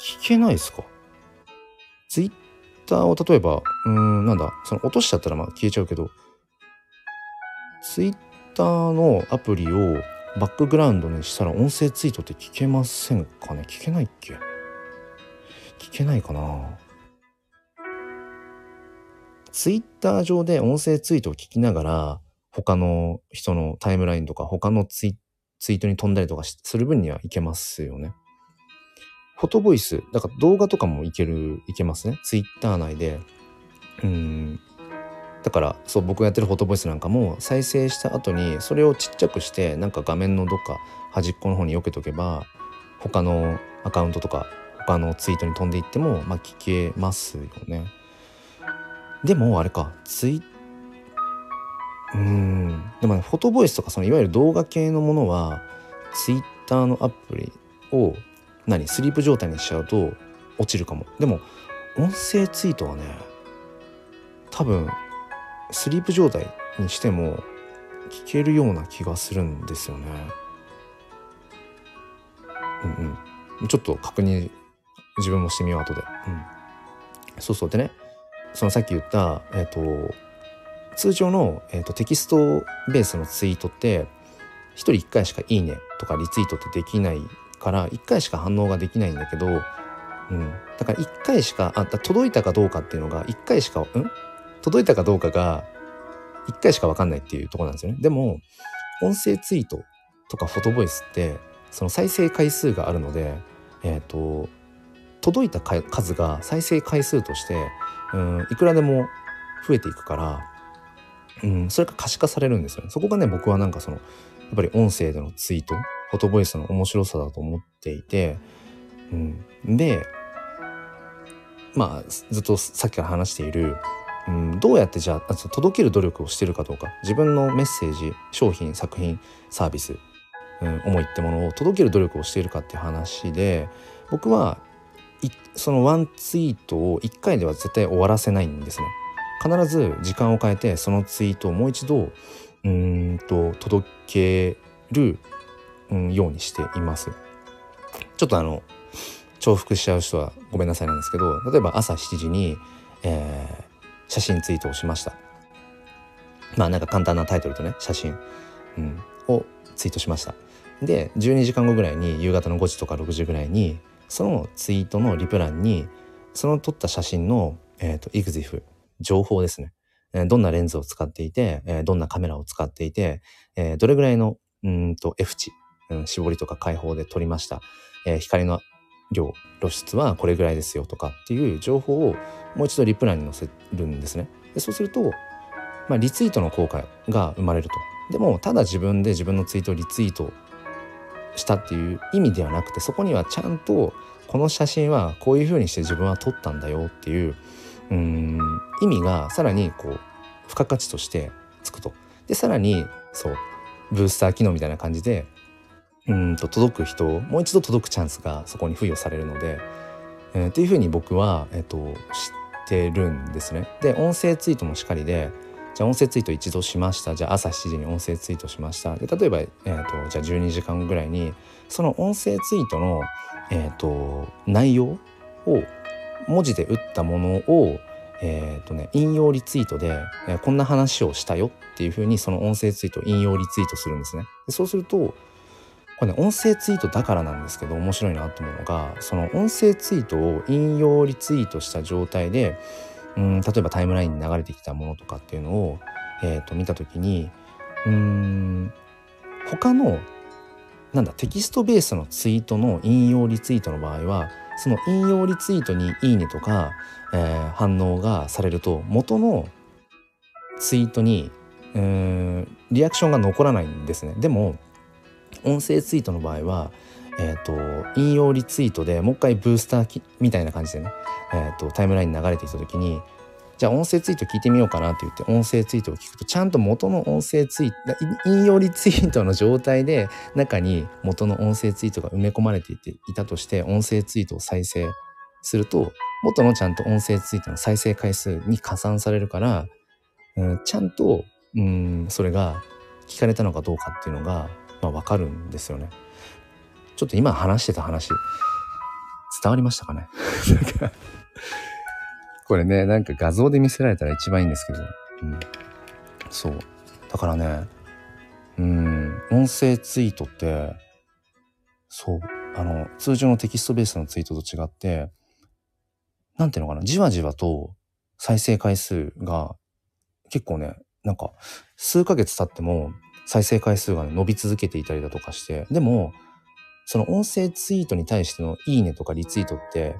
聞けないですか？ツイッターを例えば、うーん、なんだ、その落としちゃったらまあ消えちゃうけど、ツイッターのアプリをバックグラウンドにしたら音声ツイートって聞けませんかね？聞けないっけ？聞けないかなツイッター上で音声ツイートを聞きながら他の人のタイムラインとか他のツイートに飛んだりとかする分にはいけますよね。フォトボイス、だから動画とかもいける、いけますね。ツイッター内で。うん。だから、そう、僕がやってるフォトボイスなんかも、再生した後に、それをちっちゃくして、なんか画面のどっか端っこの方に避けとけば、他のアカウントとか、他のツイートに飛んでいっても、まあ聞けますよね。でも、あれか、ツイうん。でもね、フォトボイスとか、そのいわゆる動画系のものは、ツイッターのアプリを何スリープ状態にしちゃうと落ちるかもでも音声ツイートはね多分スリープ状態にしても聞けるような気がするんですよねうんうんちょっと確認自分もしてみよう後で。うん。そうそう。でねそのさっき言ったえっ、ー、と通常の、えーと、テキストベースのツイートって人1回しか「いいね」とかリツイートってできないから1回しか反応ができないんだけど、うん、だから1回しかあ届いたかどうかっていうのが1回しかうん？届いたかどうかが1回しか分かんないっていうとこなんですよね。でも音声ツイートとかフォトボイスってその再生回数があるので、えーと、届いた数が再生回数としてうんいくらでも増えていくから、うん、それが可視化されるんですよね。そこがね僕はなんかそのやっぱり音声でのツイートフォトボイスの面白さだと思っていて、うん、でまあずっとさっきから話している、うん、どうやってじゃあ届ける努力をしてるかどうか自分のメッセージ商品作品サービス、うん、思いってものを届ける努力をしているかっていう話で僕はそのワンツイートを1回では絶対終わらせないんですね。必ず時間を変えてそのツイートをもう一度うんと届けるうん、ようにしています。ちょっとあの重複しちゃう人はごめんなさいなんですけど例えば朝7時に、えー、写真ツイートをしましたまあなんか簡単なタイトルとね写真、うん、をツイートしましたで12時間後ぐらいに夕方の5時とか6時ぐらいにそのツイートのリプランにその撮った写真の、えーと、と EXIF 情報ですねどんなレンズを使っていて、どんなカメラを使っていて、どれぐらいのうんと F 値うん、絞りとか開放で撮りました。えー、光の量、露出はこれぐらいですよとかっていう情報をもう一度リプランに載せるんですね。でそうすると、まあ、リツイートの効果が生まれると。でも、ただ自分で自分のツイートをリツイートしたっていう意味ではなくて、そこにはちゃんとこの写真はこういうふうにして自分は撮ったんだよっていう、うん意味がさらにこう、付加価値としてつくと。で、さらに、そう、ブースター機能みたいな感じでうんと届く人もう一度届くチャンスがそこに付与されるので、えー、っていうふうに僕は、えーと、知ってるんですね。で音声ツイートもしっかりでじゃあ音声ツイート一度しましたじゃあ朝7時に音声ツイートしましたで例えば、えーと、じゃあ12時間ぐらいにその音声ツイートの、えーと、内容を文字で打ったものをえーとね、引用リツイートで、えー、こんな話をしたよっていうふうにその音声ツイートを引用リツイートするんですね。でそうするとこれね音声ツイートだからなんですけど面白いなと思うのがその音声ツイートを引用リツイートした状態でうん例えばタイムラインに流れてきたものとかっていうのを、えー、と見た時にうん他のなんだテキストベースのツイートの引用リツイートの場合はその引用リツイートに「いいね」とか、えー、反応がされると元のツイートにうーんリアクションが残らないんですね。でも音声ツイートの場合は、えーと、引用リツイートでもう一回ブースターみたいな感じでね、えーと、タイムラインに流れてきた時にじゃあ音声ツイート聞いてみようかなって言って音声ツイートを聞くとちゃんと元の音声ツイート引用リツイートの状態で中に元の音声ツイートが埋め込まれていていたとして音声ツイートを再生すると元のちゃんと音声ツイートの再生回数に加算されるから、うん、ちゃんと、うん、それが聞かれたのかどうかっていうのがまあ、わかるんですよね。ちょっと今話してた話、伝わりましたかね？これね、なんか画像で見せられたら一番いいんですけど、うん。そう。だからね、うん、音声ツイートって、そう、あの、通常のテキストベースのツイートと違って、なんていうのかな、じわじわと再生回数が結構ね、なんか数ヶ月経っても再生回数が、ね、伸び続けていたりだとかして、でも、その音声ツイートに対してのいいねとかリツイートって、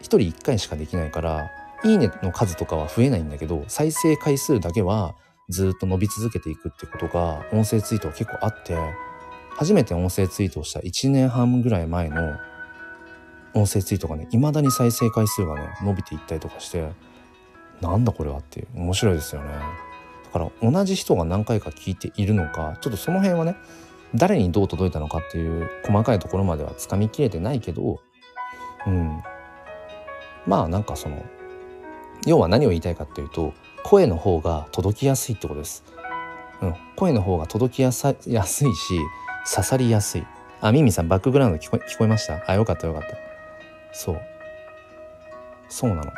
一人一回しかできないから、いいねの数とかは増えないんだけど、再生回数だけはずっと伸び続けていくってことが、音声ツイートは結構あって、初めて音声ツイートをした1年半ぐらい前の音声ツイートがね、未だに再生回数がね、伸びていったりとかして、なんだこれはって、面白いですよねだ。から同じ人が何回か聞いているのかちょっとその辺はね誰にどう届いたのかっていう細かいところまではつかみきれてないけどうんまあなんかその要は何を言いたいかっていうと声の方が届きやすいってことです。うん、声の方が届きやすいし刺さりやすい。あ、ミミさんバックグラウンド聞こ聞こえました？あ、よかったよかった。そう。そうなの。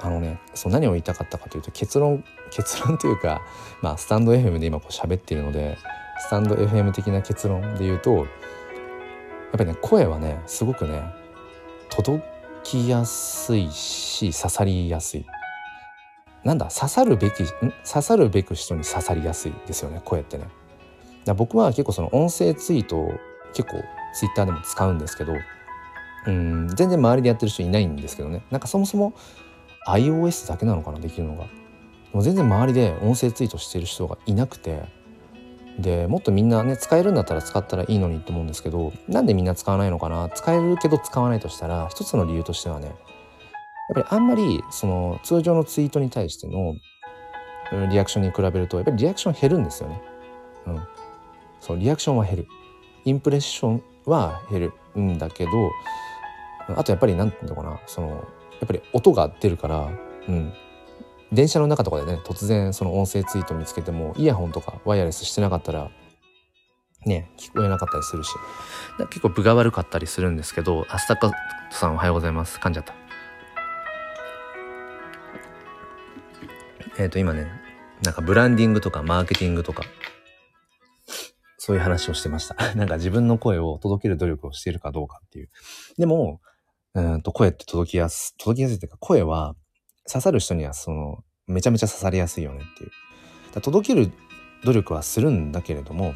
あのねそう何を言いたかったかというと結論結論というかまあスタンド FM で今こう喋っているのでスタンド FM 的な結論で言うとやっぱりね声はねすごくね届きやすいし刺さりやすい。なんだ刺さるべき刺さるべく人に刺さりやすいですよね声ってね。だ僕は結構その音声ツイートを結構ツイッターでも使うんですけどうん全然周りでやってる人いないんですけどね。なんかそもそも iOS だけなのかなできるのが。もう全然周りで音声ツイートしてる人がいなくてでもっとみんなね使えるんだったら使ったらいいのにと思うんですけどなんでみんな使わないのかな？使えるけど使わないとしたら一つの理由としてはねやっぱりあんまりその通常のツイートに対してのリアクションに比べるとやっぱりリアクション減るんですよね。うん、そうリアクションは減る。インプレッションは減る。んだけどあとやっぱり何て言うのかな？そのやっぱり音が出るから、うん、電車の中とかでね突然その音声ツイート見つけてもイヤホンとかワイヤレスしてなかったらね聞こえなかったりするし結構分が悪かったりするんですけどアスタカさんおはようございます噛んじゃったえっ、ー、と今ねなんかブランディングとかマーケティングとかそういう話をしてました。(laughs) なんか自分の声を届ける努力をしているかどうかっていう。でも、うんと声って届きやす、届きやすいっていうか、声は刺さる人にはそのめちゃめちゃ刺されやすいよねっていう。だ届ける努力はするんだけれども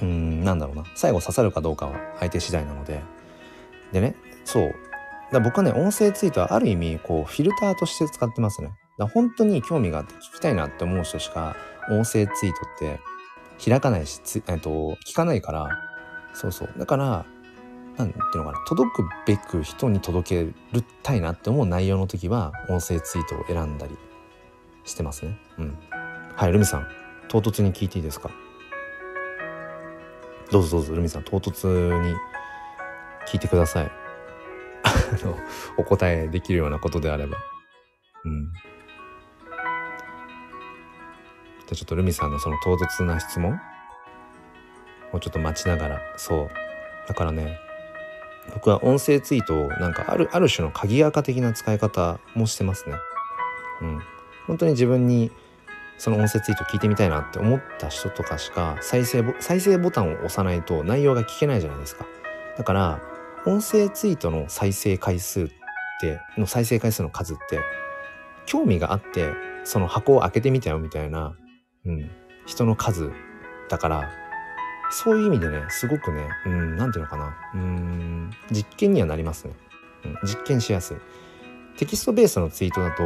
うんなんだろうな。最後刺さるかどうかは相手次第なので。でねそう。だ僕はね音声ツイートはある意味こうフィルターとして使ってますね。だ本当に興味があって聞きたいなって思う人しか音声ツイートって開かないし、えっと、聞かないから。そうそう。だからなんていうのかな届くべく人に届けるたいなって思う内容の時は音声ツイートを選んだりしてますね。うん。はいルミさん唐突に聞いていいですか？どうぞどうぞルミさん唐突に聞いてください。(laughs) あのお答えできるようなことであれば。うん。じゃちょっとルミさんのその唐突な質問をちょっと待ちながらそう。だからね僕は音声ツイートをなんかあるある種の鍵垢的な使い方もしてますね。うん。本当に自分にその音声ツイート聞いてみたいなって思った人とかしか再生再生ボタンを押さないと内容が聞けないじゃないですか。だから音声ツイートの再生回数っての再生回数の数って興味があってその箱を開けてみたよみたいな、うん、人の数だからそういう意味でねすごくねうん何ていうのかな。うん実験にはなりますね、うん、実験しやすい。テキストベースのツイートだと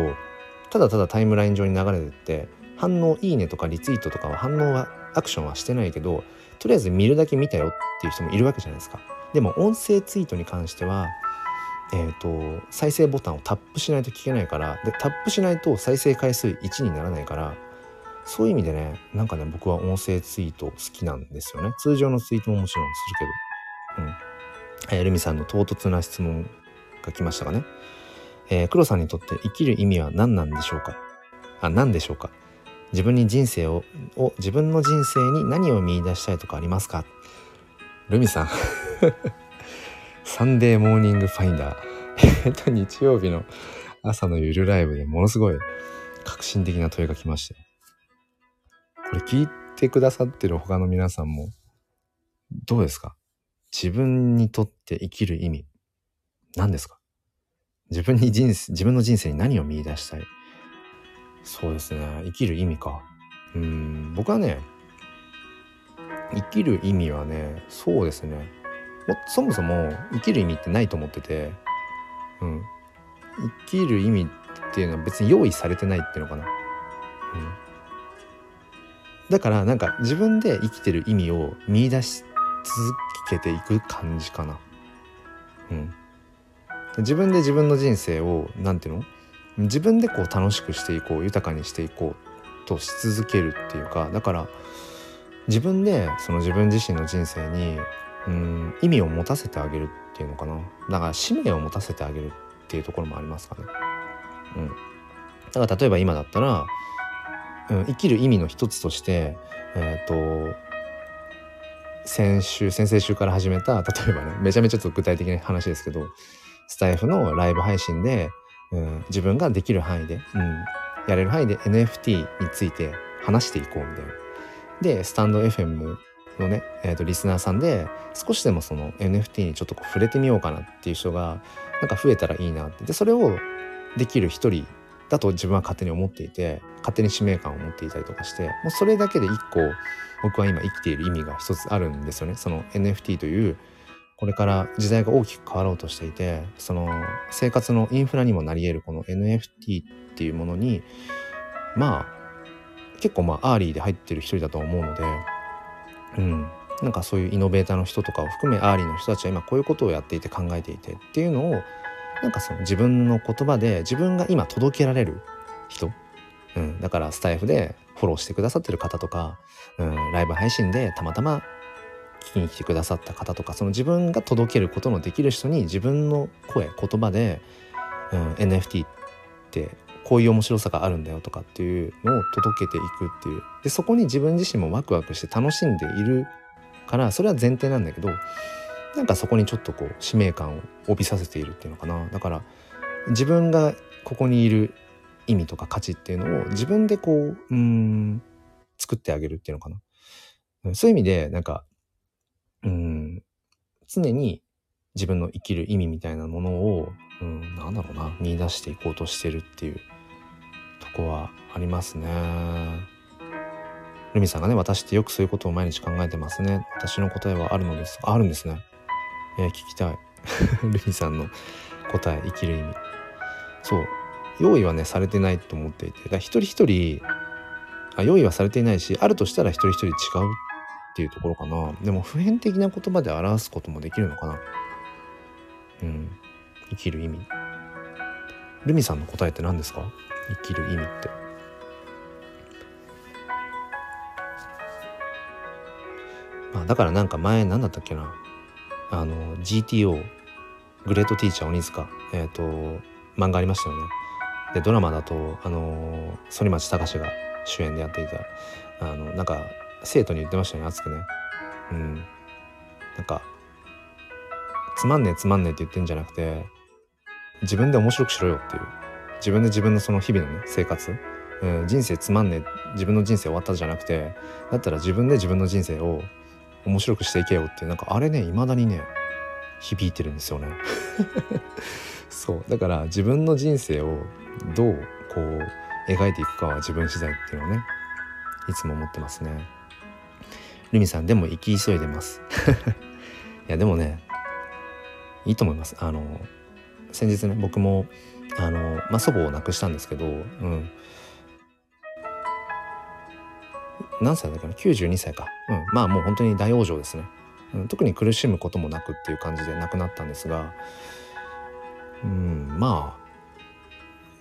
ただただタイムライン上に流れてって反応いいねとかリツイートとかは反応はアクションはしてないけどとりあえず見るだけ見たよっていう人もいるわけじゃないですか。でも音声ツイートに関してはえーと、再生ボタンをタップしないと聞けないからでタップしないと再生回数1にならないからそういう意味でね、なんかね、僕は音声ツイート好きなんですよね。通常のツイートももちろんするけど。うん。えー、ルミさんの唐突な質問が来ましたかね。えー、黒さんにとって生きる意味は何なんでしょうか？あ、何でしょうか？自分に人生を、を、自分の人生に何を見出したいとかありますか？ルミさん (laughs) サンデーモーニングファインダー。(laughs) えっと、日曜日の朝のゆるライブでものすごい革新的な問いが来ましたよ。これ聞いてくださってる他の皆さんも、どうですか？自分にとって生きる意味、何ですか？自分に人生、自分の人生に何を見出したい？そうですね。生きる意味か。うん、僕はね、生きる意味はね、そうですね。そもそも生きる意味ってないと思ってて、うん。生きる意味っていうのは別に用意されてないっていうのかな。うん。だからなんか自分で生きてる意味を見出し続けていく感じかな。うん。自分で自分の人生を何ていうの？自分でこう楽しくしていこう豊かにしていこうとし続けるっていうかだから自分でその自分自身の人生にうん意味を持たせてあげるっていうのかなだから使命を持たせてあげるっていうところもありますかね。うん、だから例えば今だったらうん、生きる意味の一つとしてえ、ー、と先週先々週から始めた (laughs) 例えばねめちゃめちゃちょっと具体的な話ですけどスタイフのライブ配信で、うん、自分ができる範囲で、うん、やれる範囲で NFT について話していこうみたいな。でスタンド FM のね、えー、とリスナーさんで少しでもその NFT にちょっと触れてみようかなっていう人がなんか増えたらいいなってでそれをできる一人だと自分は勝手に思っていて勝手に使命感を持っていたりとかしてもうそれだけで一個僕は今生きている意味が一つあるんですよね。その NFT というこれから時代が大きく変わろうとしていてその生活のインフラにもなり得るこの NFT っていうものにまあ結構まあ early で入ってる一人だと思うのでうん。なんかそういうイノベーターの人とかを含め early の人たちは今こういうことをやっていて考えていてっていうのをなんかその自分の言葉で自分が今届けられる人、うん、だからスタイフでフォローしてくださってる方とか、うん、ライブ配信でたまたま聞きに来てくださった方とかその自分が届けることのできる人に自分の声言葉で、うん、NFT ってこういう面白さがあるんだよとかっていうのを届けていくっていう。でそこに自分自身もワクワクして楽しんでいるからそれは前提なんだけどなんかそこにちょっとこう使命感を帯びさせているっていうのかなだから自分がここにいる意味とか価値っていうのを自分でこううん作ってあげるっていうのかなそういう意味でなんかうん常に自分の生きる意味みたいなものを、うん、なんだろうな見出していこうとしてるっていうとこはありますね。ルミさんがね、私ってよくそういうことを毎日考えてますね。私の答えはあるのです。あるんですね。えー、聞きたい。(laughs) ルミさんの答え、生きる意味。そう。用意はね、されてないと思っていて。だ一人一人あ、用意はされていないし、あるとしたら一人一人違うっていうところかな。でも普遍的な言葉で表すこともできるのかな。うん。生きる意味。ルミさんの答えって何ですか？生きる意味って。まあ、だからなんか前何だったっけな？あの GTO グレートティーチャー鬼塚えっ、ー、と漫画ありましたよね。でドラマだとあの反町隆史が主演でやっていたあのなんか生徒に言ってましたね熱くね。うん。なんかつまんねえつまんねえって言ってんじゃなくて自分で面白くしろよっていう。自分で自分のその日々のね生活、うん、人生つまんねえ自分の人生終わったじゃなくてだったら自分で自分の人生を面白くしていけよってなんかあれね未だにね響いてるんですよね。(laughs) そう。だから自分の人生をどうこう描いていくかは自分次第っていうのをねいつも思ってますね。ルミさんでも生き急いでます。(laughs) いやでもねいいと思います。あの先日ね僕もあの、まあ、祖母を亡くしたんですけど、うん、何歳だっけな？92歳か、うん、まあもう本当に大往生ですね、うん、特に苦しむこともなくっていう感じで亡くなったんですが、うん、まあ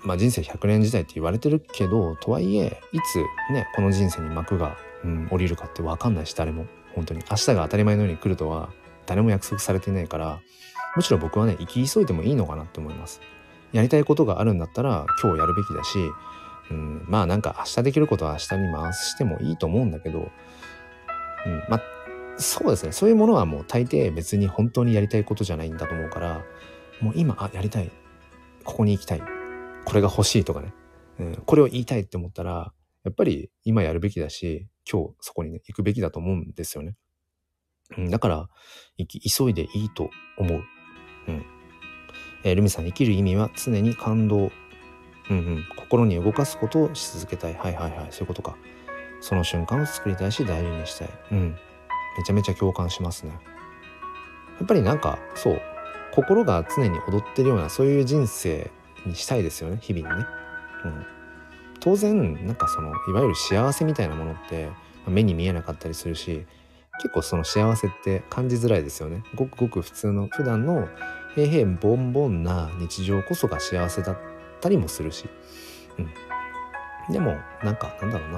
まあ人生100年時代って言われてるけどとはいえいつねこの人生に幕が、うん、降りるかって分かんないし誰も。本当に。明日が当たり前のように来るとは誰も約束されていないからむしろ僕はね生き急いでもいいのかなって思います。やりたいことがあるんだったら今日やるべきだしうん、まあなんか明日できることは明日に回してもいいと思うんだけど、うん、まあそうですね。そういうものはもう大抵別に本当にやりたいことじゃないんだと思うからもう今あやりたい。ここに行きたい。これが欲しいとかね、うん、これを言いたいって思ったらやっぱり今やるべきだし今日そこにね行くべきだと思うんですよね。うん、だから急いでいいと思う。うん。えー、ルミさん生きる意味は常に感動。うんうん、心に動かすことをし続けたい。はいはいはい。そういうことか。その瞬間を作りたいし大事にしたい。うん。めちゃめちゃ共感しますね。やっぱりなんかそう。心が常に踊ってるようなそういう人生にしたいですよね。日々にね、うん、当然なんかそのいわゆる幸せみたいなものって目に見えなかったりするし結構その幸せって感じづらいですよね。ごくごく普通の普段の平々ボンボンな日常こそが幸せだったりもするし、うん、でもなんかなんだろうな。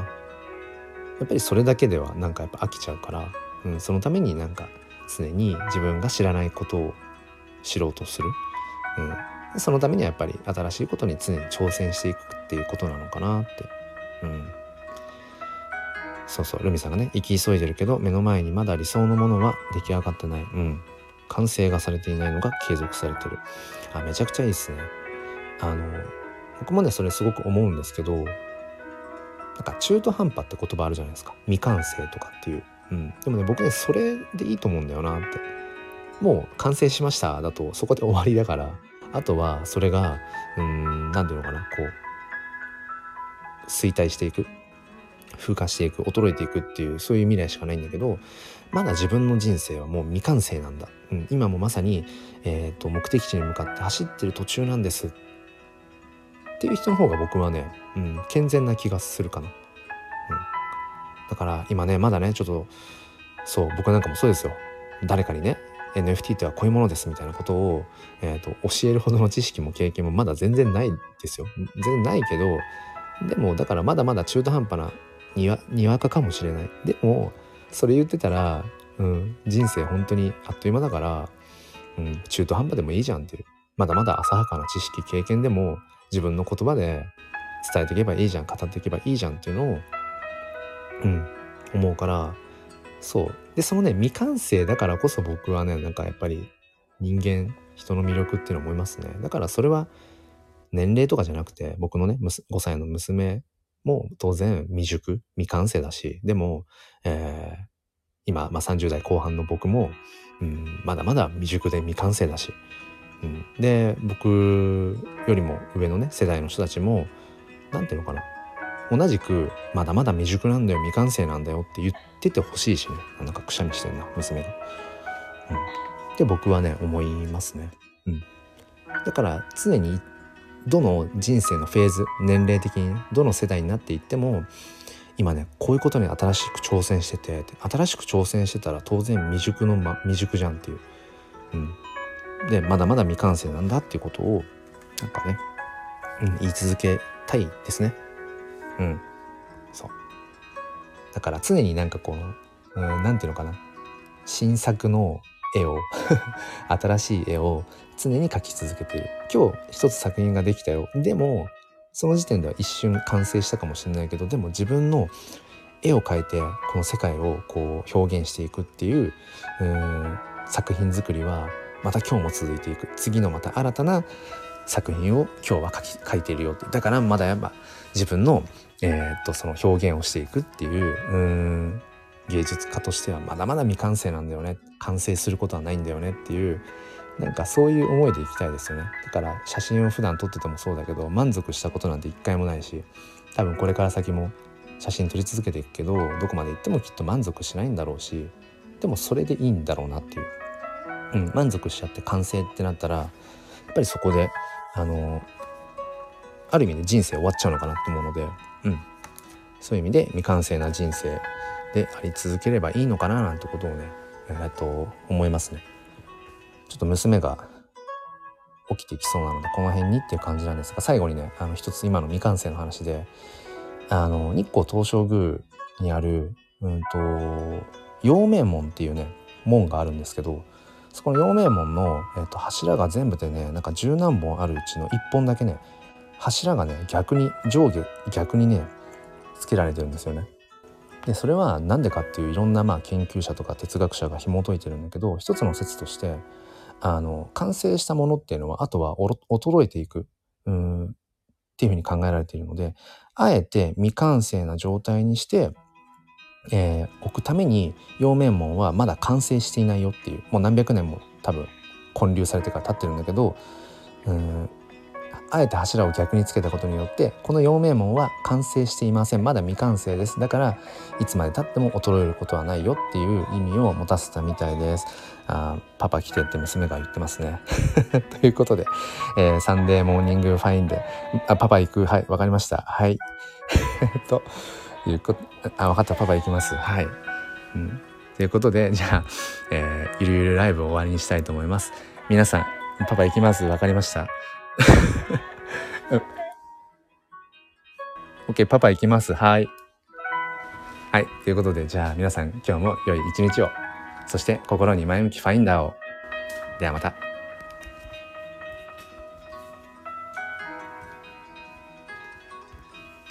やっぱりそれだけではなんかやっぱ飽きちゃうから、うん、そのためになんか常に自分が知らないことを知ろうとする、うん、そのためにはやっぱり新しいことに常に挑戦していくっていうことなのかなって、うん、そうそう。ルミさんがね生き急いでるけど目の前にまだ理想のものは出来上がってない、うん、完成がされていないのが継続されてる。あめちゃくちゃいいですね。あの僕もねそれすごく思うんですけどなんか中途半端って言葉あるじゃないですか。未完成とかっていう、うん、でもね僕ねそれでいいと思うんだよなって。もう完成しましただとそこで終わりだから。あとはそれがうん何て言うのかな。こう衰退していく。風化していく。衰えていくっていうそういう未来しかないんだけどまだ自分の人生はもう未完成なんだ、うん、今もまさに、えーと、目的地に向かって走ってる途中なんです。っっていう人の方が僕はね、うん、健全な気がするかな、うん、だから今ねまだねちょっとそう僕なんかもそうですよ。誰かにね NFT とはこういうものですみたいなことを、えーと、教えるほどの知識も経験もまだ全然ないですよ。全然ないけどでもだからまだまだ中途半端なにわにわかかもしれない。でもそれ言ってたら、うん、人生本当にあっという間だから、うん、中途半端でもいいじゃんっていう。まだまだ浅はかな知識経験でも自分の言葉で伝えていけばいいじゃん語っていけばいいじゃんっていうのを、うん、思うからそう。でそのね未完成だからこそ僕はねなんかやっぱり人間人の魅力っていうのを思いますね。だからそれは年齢とかじゃなくて僕のね5歳の娘も当然未熟、未完成だし、でも、えー、今、まあ、30代後半の僕も、うん、まだまだ未熟で未完成だし、うん、で、僕よりも上のね、世代の人たちも、何ていうのかな、同じく、まだまだ未熟なんだよ、未完成なんだよって言っててほしいしね、なんかくしゃみしてんな、娘が。うん。って僕はね、思いますね。うん。だから常にどの人生のフェーズ年齢的に、どの世代になっていっても今ねこういうことに新しく挑戦してて新しく挑戦してたら当然未熟の、ま、未熟じゃんっていう、うん、でまだまだ未完成なんだっていうことをなんかね、うん、言い続けたいですね。うん。そう。だから常になんかこの何、うん、て言うのかな。新作の絵を (laughs) 新しい絵を常に描き続けている。今日一つ作品ができたよ。でもその時点では一瞬完成したかもしれないけどでも自分の絵を描いてこの世界をこう表現していくっていうう作品作りはまた今日も続いていく次のまた新たな作品を今日は描き描いているよって。だからまだやっぱ自分の,、えー、っとその表現をしていくっていううん芸術家としてはまだまだ未完成なんだよね。完成することはないんだよねっていうなんかそういう思いでいきたいですよね。だから写真を普段撮っててもそうだけど満足したことなんて一回もないし多分これから先も写真撮り続けていくけどどこまで行ってもきっと満足しないんだろうしでもそれでいいんだろうなっていう、うん、満足しちゃって完成ってなったらやっぱりそこであのある意味で人生終わっちゃうのかなって思うので、うん、そういう意味で未完成な人生であり続ければいいのかななんてことをね、えー、と思いますね。ちょっと娘が起きてきそうなのでこの辺にっていう感じなんですが最後にねあの一つ今の未完成の話であの日光東照宮にあるうんと陽明門っていうね門があるんですけどそこの陽明門の、えー、と柱が全部でねなんか十何本あるうちの1本だけね柱がね逆に上下逆にねつけられてるんですよね。でそれは何でかっていういろんなまあ研究者とか哲学者が紐解いてるんだけど一つの説としてあの完成したものっていうのはあとは衰えていくうんっていうふうに考えられているのであえて未完成な状態にして、えー、置くために陽明門はまだ完成していないよっていうもう何百年も多分建立されてから経ってるんだけどうんあえて柱を逆につけたことによってこの陽明門は完成していません。まだ未完成です。だからいつまでたっても衰えることはないよっていう意味を持たせたみたいです。あパパ来てって娘が言ってますね。(laughs) ということで、えー、サンデーモーニングファインであパパ行くはいわかりました。はい。(laughs) えっということあ分かったパパ行きますはい、うん、ということでじゃあ、えー、ゆるゆるライブを終わりにしたいと思います皆さんパパ行きます？わかりました (laughs) オッケー、パパ行きます？はい。はい。ということで、じゃあ皆さん今日も良い一日を。そして心に前向きファインダーを。ではまた。